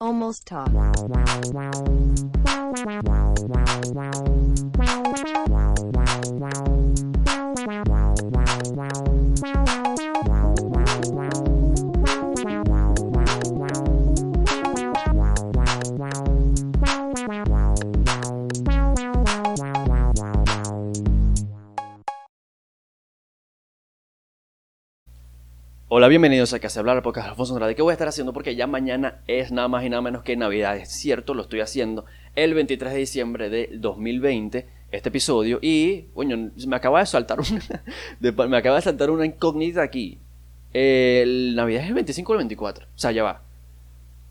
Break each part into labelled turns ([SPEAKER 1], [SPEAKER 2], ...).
[SPEAKER 1] Almost Talk.
[SPEAKER 2] Hola, bienvenidos a Que se habla la podcast de Alfonso Andrade. ¿Qué voy a estar haciendo? Porque ya mañana es nada más y nada menos que Navidad. Es cierto, lo estoy haciendo el 23 de diciembre de 2020, este episodio. Y, bueno, me acaba de saltar una, me acaba de saltar una incógnita aquí. El Navidad es el 25 o el 24. O sea, ya va.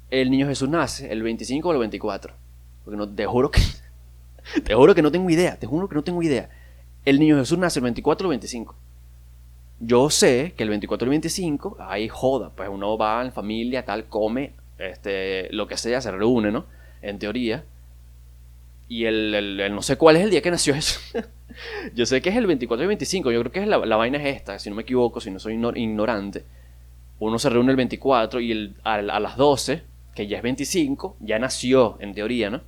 [SPEAKER 2] El niño Jesús nace el 25 o el 24. Porque no, te juro que. Te juro que no tengo idea. Te juro que no tengo idea. El niño Jesús nace el 24 o el 25. Yo sé que el 24 y el 25 hay joda, pues uno va en familia, tal, come, este, lo que sea, se reúne, ¿no? En teoría. Y el, el- no sé cuál es el día que nació eso. yo sé que es el 24 y 25, yo creo que es la, la vaina es esta, si no me equivoco, si no soy igno- ignorante. Uno se reúne el 24 y el, a, a las 12, que ya es 25, ya nació, en teoría, ¿no?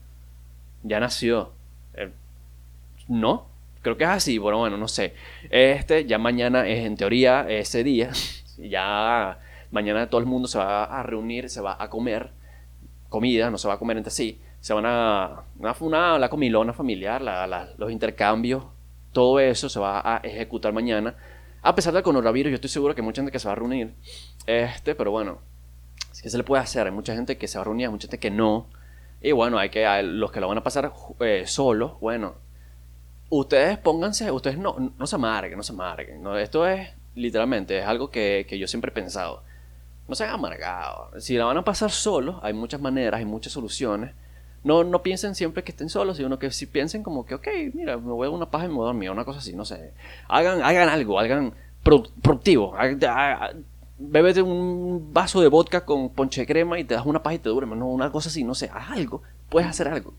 [SPEAKER 2] Ya nació. Eh, ¿No? Creo que es así, bueno, bueno, no sé. Este, ya mañana es en teoría ese día. Ya mañana todo el mundo se va a reunir, se va a comer comida, no se va a comer entre sí. Se van a. Una, la comilona familiar, los intercambios, todo eso se va a ejecutar mañana. A pesar del coronavirus, yo estoy seguro que mucha gente que se va a reunir. Este, pero bueno, ¿qué se le puede hacer? Hay mucha gente que se va a reunir, hay mucha gente que no. Y bueno, hay que. los que lo van a pasar eh, solos, bueno, ustedes pónganse, ustedes no, no se amarguen, no se amarguen. ¿no? Esto es literalmente, es algo que, que yo siempre he pensado. No sean amargados. Si la van a pasar solos, hay muchas maneras, hay muchas soluciones. No, no piensen siempre que estén solos, sino que si piensen como que, ok, mira, me voy a una paja y me voy a dormir, una cosa así, no sé. Hagan, hagan algo, hagan pro- productivo. Hagan- ha- Bébete un vaso de vodka con ponche de crema y te das una paja y te duermes, no, una cosa así, no sé, haz algo, puedes hacer algo,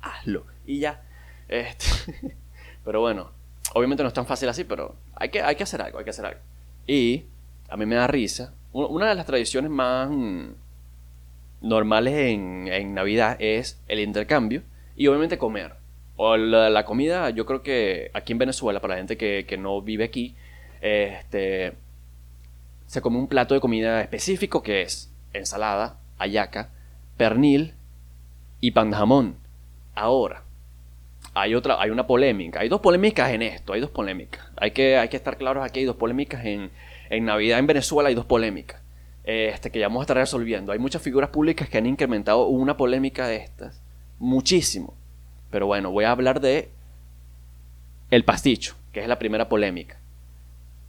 [SPEAKER 2] hazlo y ya. Este, pero bueno, obviamente no es tan fácil así, pero hay que, hay que hacer algo, hay que hacer algo. Y a mí me da risa. Una de las tradiciones más normales en, en Navidad es el intercambio y obviamente comer. O la, la comida, yo creo que aquí en Venezuela, para la gente que, que no vive aquí, este, se come un plato de comida específico que es ensalada, hallaca, pernil y pan de jamón. Ahora, hay otra, hay una polémica, hay dos polémicas en esto, hay dos polémicas. Hay que, hay que estar claros aquí, hay dos polémicas en, en Navidad en Venezuela, hay dos polémicas. Este, que ya vamos a estar resolviendo. Hay muchas figuras públicas que han incrementado una polémica de estas. Muchísimo. Pero bueno, voy a hablar de el pasticho, que es la primera polémica.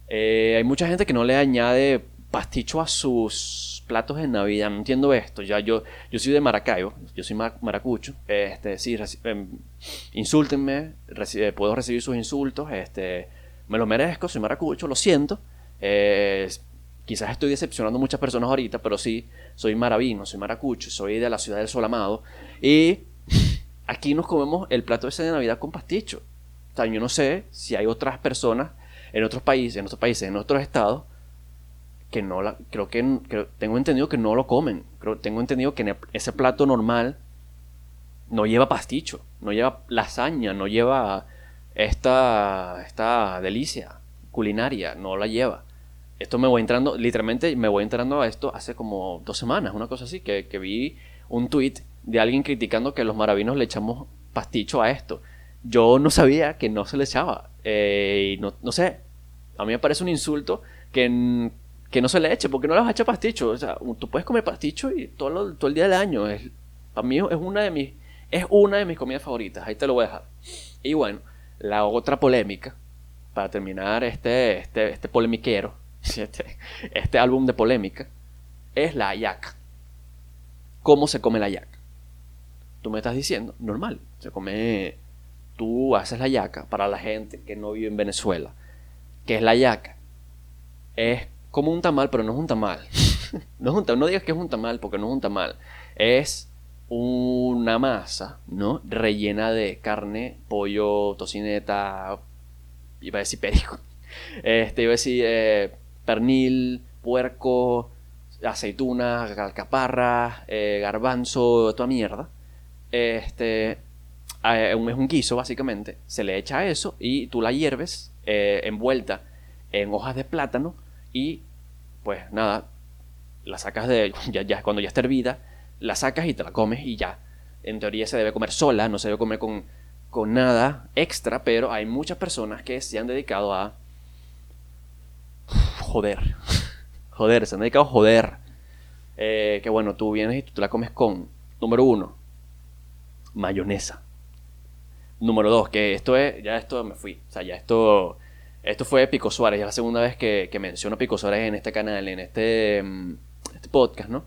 [SPEAKER 2] Eh, hay mucha gente que no le añade pasticho a sus platos de Navidad. No entiendo esto. Ya yo, yo soy de Maracaibo, yo soy mar- maracucho. Este, sí, reci- em, insúltenme, eh, puedo recibir sus insultos. Este, me lo merezco, soy maracucho, lo siento. Eh, quizás estoy decepcionando a muchas personas ahorita, pero sí, soy maravino, soy maracucho, soy de la ciudad del sol amado. Y aquí nos comemos el plato ese de Navidad con pasticho. O yo no sé si hay otras personas en otros países, en otros países, en otros estados, que no la, creo que, tengo entendido que no lo comen. Creo, tengo entendido que en ese plato normal no lleva pasticho, no lleva lasaña, no lleva esta, esta delicia culinaria, no la lleva. Esto me voy entrando, literalmente me voy entrando a esto hace como dos semanas, una cosa así, que, vi un tweet de alguien criticando que los maravinos le echamos pasticho a esto. Yo no sabía que no se le echaba. eh, y no, no sé, a mí me parece un insulto que, n- que no se le eche, porque no le vas a echar pasticho. O sea, tú puedes comer pasticho y todo, lo- todo el día del año. Es, para mí es una de mis es una de mis comidas favoritas. Ahí te lo voy a dejar. Y bueno, la otra polémica, para terminar este, este, este polemiquero, este, este álbum de polémica, es la hallaca. ¿Cómo se come la hallaca? Tú me estás diciendo, normal, se come, tú haces la hallaca para la gente que no vive en Venezuela. ¿Qué es la hallaca? Es como un tamal, pero no es un tamal. no, es un tamal, no digas que es un tamal porque no es un tamal. Es una masa, ¿no? Rellena de carne, pollo, tocineta, iba a decir perico. Este, iba a decir eh, pernil, puerco, aceitunas, alcaparras, eh, garbanzo, toda mierda. Este, es un guiso básicamente, se le echa eso y tú la hierves eh, envuelta en hojas de plátano y pues nada, la sacas de, ya, cuando ya está hervida, la sacas y te la comes y ya. En teoría se debe comer sola, no se debe comer con, con nada extra, pero hay muchas personas que se han dedicado a joder. Joder, se han dedicado a joder. Eh, que bueno, tú vienes y tú la comes con, número uno, mayonesa. Número dos, que esto es, ya esto me fui. O sea, ya esto, esto fue Pico Suárez. Es la segunda vez que, que menciono Pico Suárez en este canal, en este, mm, este podcast, ¿no?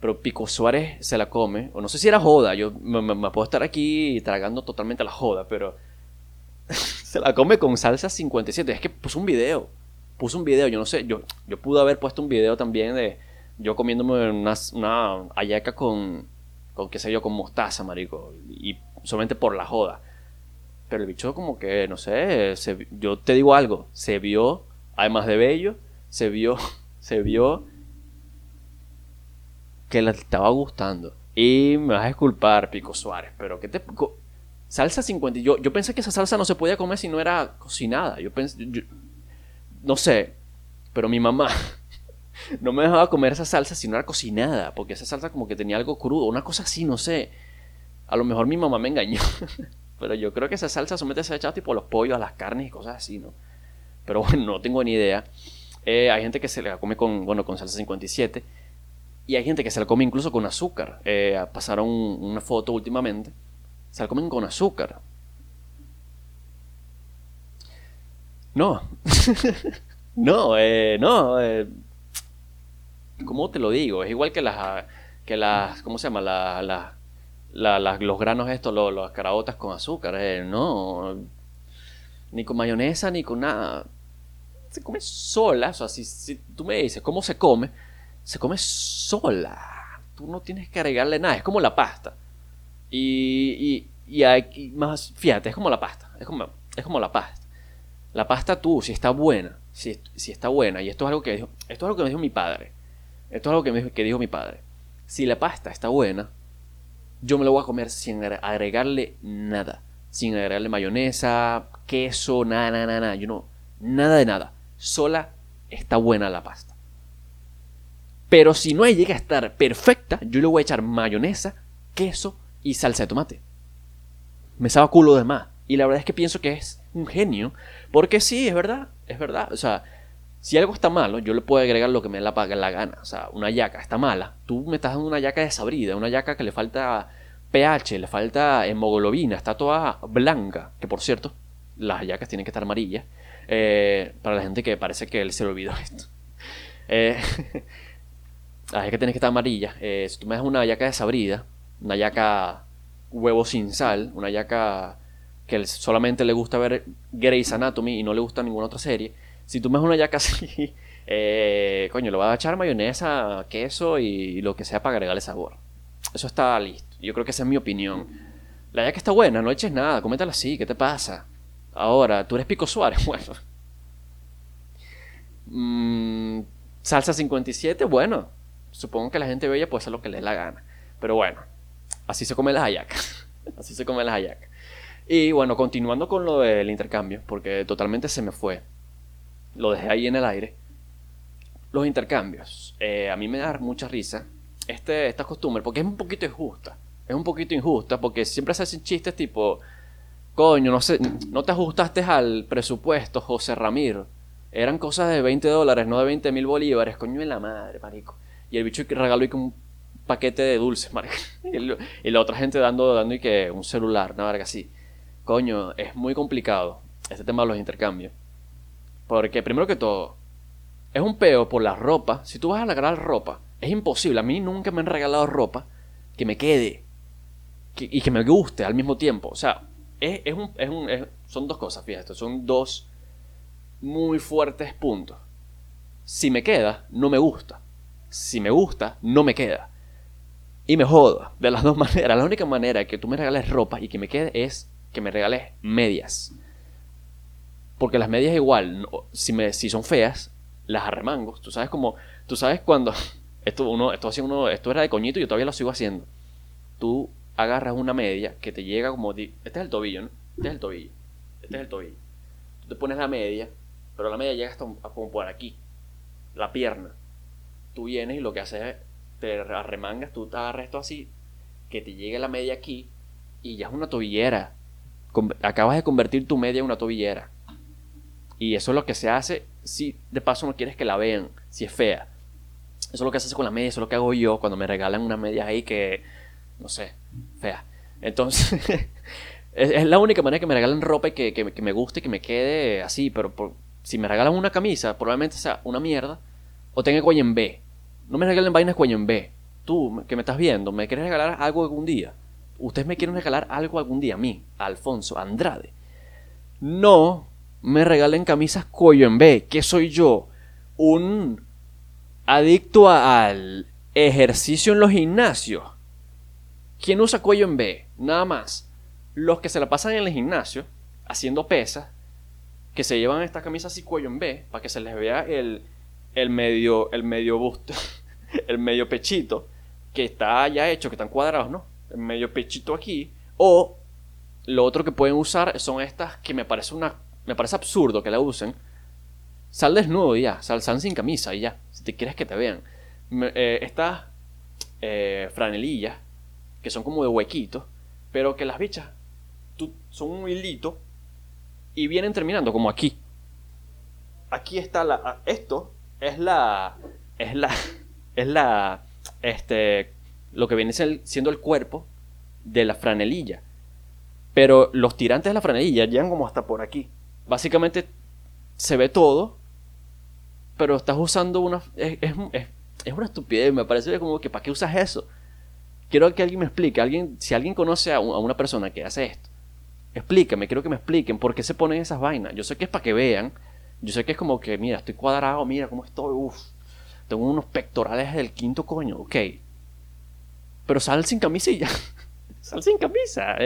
[SPEAKER 2] Pero Pico Suárez se la come, o no sé si era joda, yo me, puedo estar aquí tragando totalmente la joda, pero se la come con salsa 57. Es que puso un video, puso un video, yo no sé, yo, yo pude haber puesto un video también de yo comiéndome una, una ayaca con, con, qué sé yo, con mostaza, marico, y solamente por la joda. Pero el bicho como que, no sé, yo te digo algo, se vio, además de bello, se vio, se vio que le estaba gustando. Y me vas a disculpar, Pico Suárez, pero ¿qué te... Salsa 50. Yo, yo pensé que esa salsa no se podía comer si no era cocinada. Yo pensé... no sé, pero mi mamá no me dejaba comer esa salsa si no era cocinada, porque esa salsa como que tenía algo crudo, una cosa así, no sé. A lo mejor mi mamá me engañó. Pero yo creo que esa salsa solamente se ha echado tipo los pollos, a las carnes y cosas así, ¿no? Pero bueno, no tengo ni idea. Eh, hay gente que se la come con, bueno, con salsa 57. Y hay gente que se la come incluso con azúcar. Eh, pasaron una foto últimamente. Se la comen con azúcar. No. no, eh, no. Eh, ¿Cómo te lo digo? Es igual que las, que las, ¿cómo se llama? Las los granos estos, los, las caraotas con azúcar, eh, no, ni con mayonesa, ni con nada. Se come sola, o si, tú me dices cómo se come, se come sola. Tú no tienes que agregarle nada, es como la pasta. Y, y, y más, fíjate, es como la pasta, es como, es como la pasta. La pasta tú, si está buena, si, si está buena, y esto es algo que dijo, esto es algo que me dijo mi padre, esto es algo que, me, que dijo mi padre. Si la pasta está buena, yo me lo voy a comer sin agregarle nada. Sin agregarle mayonesa, queso, nada, nada, nada. Yo no, nada de nada. Sola está buena la pasta. Pero si no llega a estar perfecta, yo le voy a echar mayonesa, queso y salsa de tomate. Me sabe culo de más. Y la verdad es que pienso que es un genio. Porque sí, es verdad, es verdad. O sea, si algo está malo, yo le puedo agregar lo que me dé la, la gana. O sea, una yaca está mala. Tú me estás dando una yaca desabrida, una yaca que le falta pH, le falta hemoglobina, está toda blanca. Que por cierto, las yacas tienen que estar amarillas. Eh, para la gente que parece que se le olvidó esto. Eh, que tienen que estar amarillas. Eh, si tú me das una yaca desabrida, una yaca huevo sin sal, una yaca que solamente le gusta ver Grey's Anatomy y no le gusta ninguna otra serie si tú me una yaca así, eh, coño, le vas a echar mayonesa, queso y lo que sea para agregarle sabor. Eso está listo. Yo creo que esa es mi opinión. La yaca está buena, no eches nada, coméntala así, ¿qué te pasa? Ahora, tú eres Pico Suárez, bueno. Mm, salsa 57, bueno. Supongo que la gente bella puede hacer lo que le dé la gana. Pero bueno, así se come las hallacas. así se come las hallacas. Y bueno, continuando con lo del intercambio, porque totalmente se me fue lo dejé ahí en el aire. Los intercambios. Eh, a mí me da mucha risa este, esta costumbre porque es un poquito injusta. Es un poquito injusta porque siempre se hacen chistes tipo, coño, no sé, no te ajustaste al presupuesto, José Ramiro. Eran cosas de 20 dólares, no de 20 mil bolívares, coño en la madre, marico. Y el bicho regaló y un paquete de dulces, marico. Y, la otra gente dando, dando y que un celular, una verga así. Coño, es muy complicado este tema de los intercambios. Porque primero que todo, es un peo por la ropa. Si tú vas a regalar ropa, es imposible. A mí nunca me han regalado ropa que me quede y que me guste al mismo tiempo. O sea, es, un, es un, son dos cosas, fíjate. Son dos muy fuertes puntos. Si me queda, no me gusta. Si me gusta, no me queda. Y me joda. De las dos maneras. La única manera que tú me regales ropa y que me quede es que me regales medias. Porque las medias igual, si, me, si son feas, las arremango. Tú sabes como, tú sabes cuando, Esto, uno, esto, hacía uno, esto era de coñito y yo todavía lo sigo haciendo. Tú agarras una media que te llega como... Este es el tobillo, ¿no? Este es el tobillo. Este es el tobillo. Tú te pones la media, pero la media llega hasta como por aquí. La pierna. Tú vienes y lo que haces es... Te arremangas, tú te agarras esto así, que te llegue la media aquí y ya es una tobillera. Acabas de convertir tu media en una tobillera. Y eso es lo que se hace si de paso no quieres que la vean, si es fea. Eso es lo que haces con la media, eso es lo que hago yo cuando me regalan una media ahí que, no sé, fea. Entonces, es, la única manera que me regalen ropa que, que, me guste que me quede así, pero si me regalan una camisa, probablemente sea una mierda o tenga cuello en B. No me regalen vainas cuello en B. Tú, que me estás viendo, ¿me quieres regalar algo algún día? Ustedes me quieren regalar algo algún día a mí, Alfonso Andrade. No me regalen camisas cuello en B. ¿Qué soy yo? Un adicto al ejercicio en los gimnasios. ¿Quién usa cuello en B? Nada más. Los que se la pasan en el gimnasio haciendo pesas, que se llevan esta camisa así cuello en B, para que se les vea el, el medio, el medio busto, el medio pechito, que está ya hecho, que están cuadrados, ¿no? El medio pechito aquí. O lo otro que pueden usar son estas que me parece una me parece absurdo que la usen. Sal desnudo y ya, sal, sin camisa y ya, si te quieres que te vean. Eh, estas eh, franelillas, que son como de huequitos, pero que las bichas son un hilito y vienen terminando como aquí. Aquí está la. Esto es la. Es la. Es la. Este. Lo que viene siendo el cuerpo de la franelilla. Pero los tirantes de la franelilla llegan como hasta por aquí básicamente se ve todo, pero estás usando una... Es, es, una estupidez, me parece como que ¿para qué usas eso? Quiero que alguien me explique, alguien, si alguien conoce a, una persona que hace esto, explíqueme, quiero que me expliquen por qué se ponen esas vainas. Yo sé que es para que vean, yo sé que es como que, mira, estoy cuadrado, mira cómo estoy, uff, tengo unos pectorales del quinto coño, ok. Pero sal sin camisilla, sal sin camisa.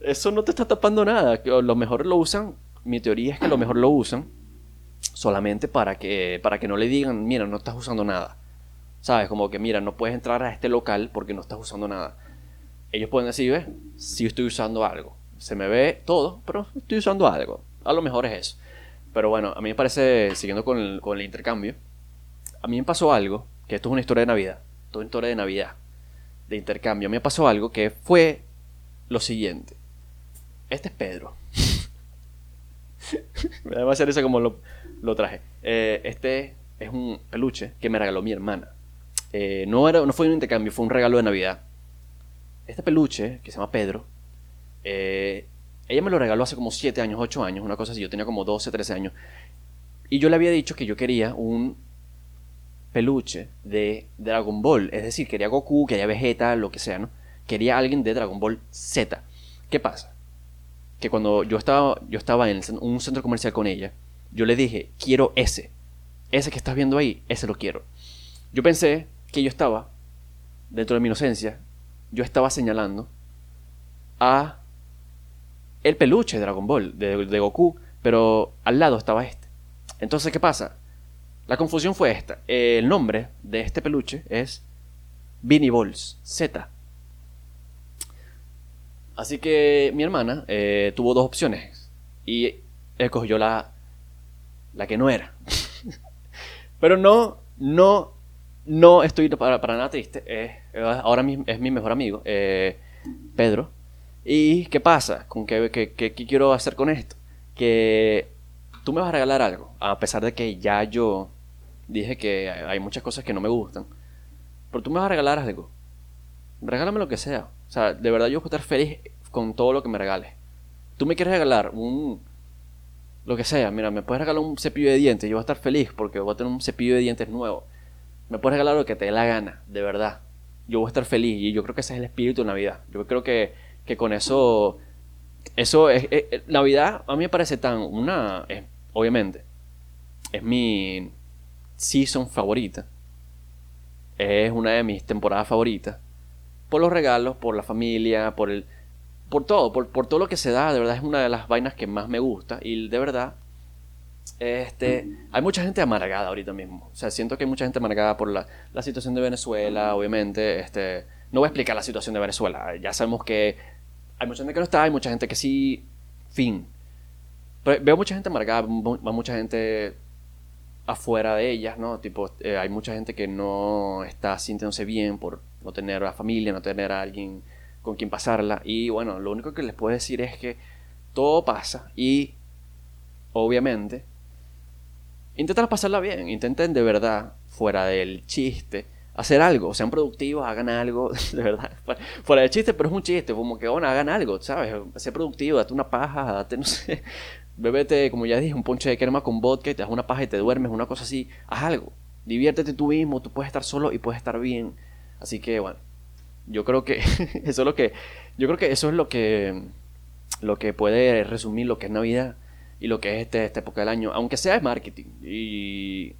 [SPEAKER 2] Eso no te está tapando nada. Lo mejor lo usan, mi teoría es que lo mejor lo usan solamente para que, para que no le digan, mira, no estás usando nada. ¿Sabes? Como que, mira, no puedes entrar a este local porque no estás usando nada. Ellos pueden decir, ve, sí estoy usando algo. Se me ve todo, pero estoy usando algo. A lo mejor es eso. Pero bueno, a mí me parece, siguiendo con el, con el intercambio, a mí me pasó algo, que esto es una historia de Navidad. Toda una historia de Navidad, de intercambio. A mí me pasó algo que fue lo siguiente. Este es Pedro. me da demasiada risa como lo, lo traje. Eh, este es un peluche que me regaló mi hermana. Eh, no, era, no fue un intercambio, fue un regalo de Navidad. Este peluche, que se llama Pedro, eh, ella me lo regaló hace como 7 años, 8 años, una cosa así. Yo tenía como 12, 13 años. Y yo le había dicho que yo quería un peluche de Dragon Ball. Es decir, quería Goku, quería Vegeta, lo que sea, ¿no? Quería alguien de Dragon Ball Z. ¿Qué pasa? Que cuando yo estaba, yo estaba en un centro comercial con ella, yo le dije, quiero ese. Ese que estás viendo ahí, ese lo quiero. Yo pensé que yo estaba, dentro de mi inocencia, yo estaba señalando a el peluche de Dragon Ball, de, Goku, pero al lado estaba este. Entonces, ¿qué pasa? La confusión fue esta. El nombre de este peluche es Beanie Balls Z. Así que mi hermana eh, tuvo dos opciones y escogió la, la que no era. Pero no, no, no estoy para, para nada triste. ahora es mi mejor amigo, eh, Pedro. ¿Y qué pasa? ¿Con qué, qué, quiero hacer con esto? Que tú me vas a regalar algo, a pesar de que ya yo dije que hay muchas cosas que no me gustan. Pero tú me vas a regalar algo. Regálame lo que sea. O sea, de verdad yo a estar feliz con todo lo que me regales. Tú me quieres regalar un... Lo que sea, mira, me puedes regalar un cepillo de dientes, yo voy a estar feliz porque voy a tener un cepillo de dientes nuevo. Me puedes regalar lo que te dé la gana, de verdad. Yo voy a estar feliz y yo creo que ese es el espíritu de Navidad. Yo creo que, que con eso... Eso es, Navidad a mí me parece tan una... obviamente, es mi season favorita. Es una de mis temporadas favoritas por los regalos, por la familia, por el... Por todo, por, todo lo que se da, de verdad es una de las vainas que más me gusta y de verdad Este, hay mucha gente amargada ahorita mismo. O sea, siento que hay mucha gente amargada por la, la situación de Venezuela, obviamente. Este, no voy a explicar la situación de Venezuela. Ya sabemos que hay mucha gente que no está, hay mucha gente que sí. Fin. Pero veo mucha gente amargada, mucha gente afuera de ellas, ¿no? Tipo, eh, hay mucha gente que no está sintiéndose bien por no tener a familia, no tener a alguien con quien pasarla. Y bueno, lo único que les puedo decir es que todo pasa y obviamente intenten pasarla bien, intenten de verdad, fuera del chiste, hacer algo, sean productivos, hagan algo, de verdad, fuera del chiste, pero es un chiste, como que, bueno, hagan algo, ¿sabes? Sé productivo, date una paja, date, no sé, bébete, como ya dije, un ponche de crema con vodka y te das una paja y te duermes, una cosa así, haz algo, diviértete tú mismo, tú puedes estar solo y puedes estar bien, así que, bueno, yo creo que eso es lo que, yo creo que eso es lo que, lo que puede resumir lo que es Navidad y lo que es este, esta época del año, aunque sea es marketing. Y,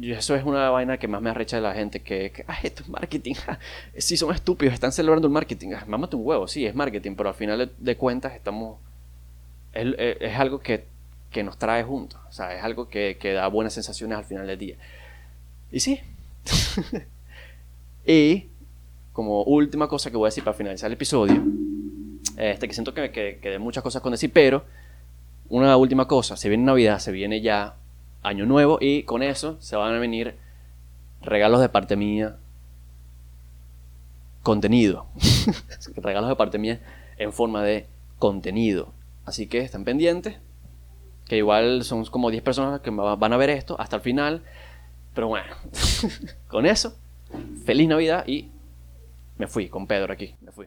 [SPEAKER 2] eso es una vaina que más me arrecha de la gente, que, que esto es marketing. sí, son estúpidos, están celebrando el marketing. Mámate un huevo, sí, es marketing, pero al final de, cuentas estamos... Es, es algo que, que, nos trae juntos, o sea, es algo que, que da buenas sensaciones al final del día. Y sí. y como última cosa que voy a decir para finalizar el episodio, este, que siento que, que, que muchas cosas con decir, pero una última cosa, se viene Navidad, se viene ya Año Nuevo y con eso se van a venir regalos de parte mía, contenido. regalos de parte mía en forma de contenido. Así que estén pendientes, que igual son como 10 personas que van a ver esto hasta el final. Pero bueno, con eso, feliz Navidad y me fui con Pedro aquí, me fui.